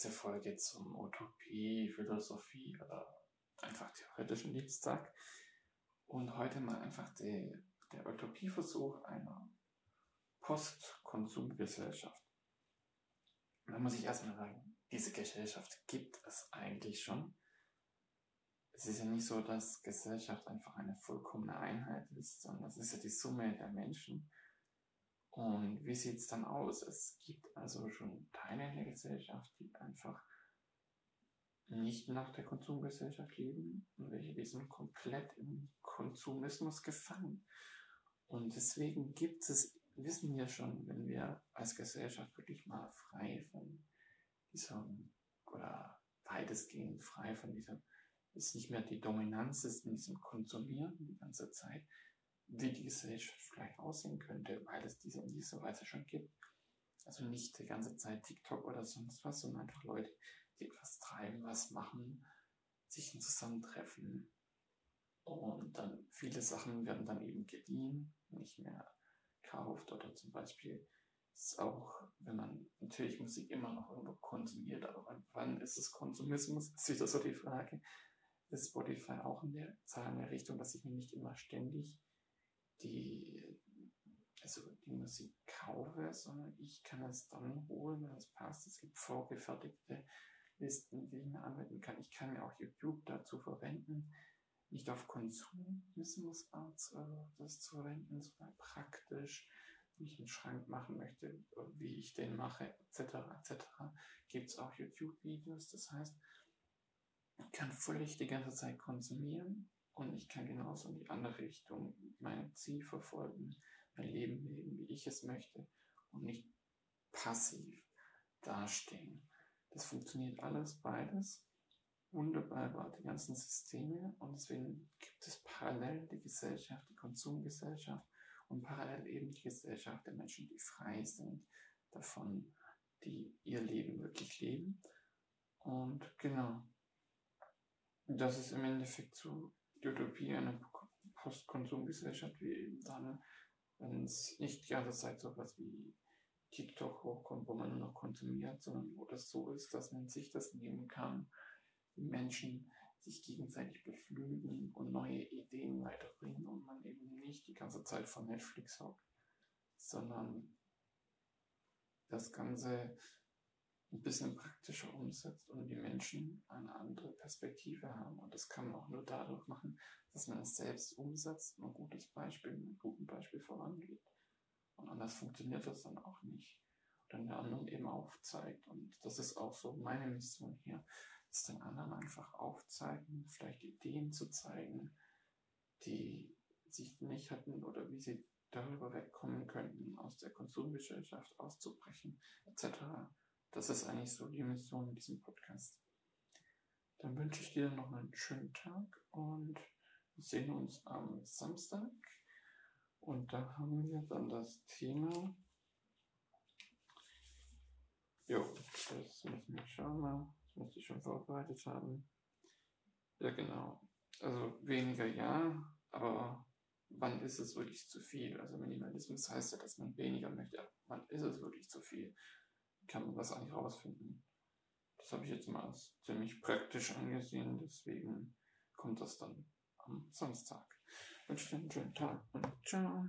Erste Folge zum Utopie, Philosophie oder einfach theoretischen Lebenstag. Und heute mal einfach die, der Utopieversuch einer Postkonsumgesellschaft. Da muss ich erstmal sagen, diese Gesellschaft gibt es eigentlich schon. Es ist ja nicht so, dass Gesellschaft einfach eine vollkommene Einheit ist, sondern es ist ja die Summe der Menschen und wie sieht es dann aus? Es gibt also schon Teile in der Gesellschaft, die einfach nicht nach der Konsumgesellschaft leben und welche die sind komplett im Konsumismus gefangen. Und deswegen gibt es, wissen wir schon, wenn wir als Gesellschaft wirklich mal frei von diesem, oder weitestgehend frei von diesem, ist nicht mehr die Dominanz ist in diesem Konsumieren die ganze Zeit, wie die Gesellschaft vielleicht aussehen könnte, weil es diese in dieser Weise schon gibt. Also nicht die ganze Zeit TikTok oder sonst was, sondern einfach Leute, die etwas treiben, was machen, sich zusammentreffen. Und dann viele Sachen werden dann eben geliehen, nicht mehr gekauft oder zum Beispiel ist auch, wenn man natürlich Musik immer noch irgendwo konsumiert, aber wann ist es Konsumismus? Ist wieder so die Frage. Ist Spotify auch in der Zahl in der Richtung, dass ich mir nicht immer ständig die, also die Musik kaufe, sondern ich kann es dann holen, wenn es passt. Es gibt vorgefertigte Listen, die ich mir anwenden kann. Ich kann mir auch YouTube dazu verwenden, nicht auf Konsumismusart äh, das zu verwenden, sondern praktisch, wie ich einen Schrank machen möchte, wie ich den mache, etc. etc. Gibt es auch YouTube-Videos, das heißt, ich kann völlig die ganze Zeit konsumieren und ich kann genauso in die andere Richtung mein Ziel verfolgen, mein Leben leben, wie ich es möchte und nicht passiv dastehen. Das funktioniert alles, beides. Wunderbar die ganzen Systeme und deswegen gibt es parallel die Gesellschaft, die Konsumgesellschaft und parallel eben die Gesellschaft der Menschen, die frei sind davon, die ihr Leben wirklich leben. Und genau, das ist im Endeffekt so die Utopie einer Postkonsumgesellschaft wie eben dann, wenn es nicht die ganze Zeit so was wie TikTok hochkommt, wo man nur noch konsumiert, sondern wo das so ist, dass man sich das nehmen kann, die Menschen sich gegenseitig beflügeln und neue Ideen weiterbringen und man eben nicht die ganze Zeit von Netflix hockt, sondern das Ganze ein bisschen praktischer umsetzt und die Menschen eine andere Perspektive haben. Und das kann man auch nur dadurch machen, dass man es selbst umsetzt und ein gutes Beispiel, mit einem guten Beispiel vorangeht. Und anders funktioniert das dann auch nicht. Und dann der anderen eben aufzeigt. Und das ist auch so meine Mission hier, ist den anderen einfach aufzeigen, vielleicht Ideen zu zeigen, die sich nicht hatten oder wie sie darüber wegkommen könnten, aus der Konsumgesellschaft auszubrechen, etc. Das ist eigentlich so die Mission in diesem Podcast. Dann wünsche ich dir noch einen schönen Tag und wir sehen uns am Samstag. Und da haben wir dann das Thema. Jo, das müssen wir schauen mal. Das müsste ich schon vorbereitet haben. Ja, genau. Also weniger ja, aber wann ist es wirklich zu viel? Also Minimalismus heißt ja, dass man weniger möchte. Aber wann ist es wirklich zu viel? kann man das eigentlich rausfinden. Das habe ich jetzt mal als ziemlich praktisch angesehen, deswegen kommt das dann am Samstag. Ich wünsche dir einen schönen Tag und ciao.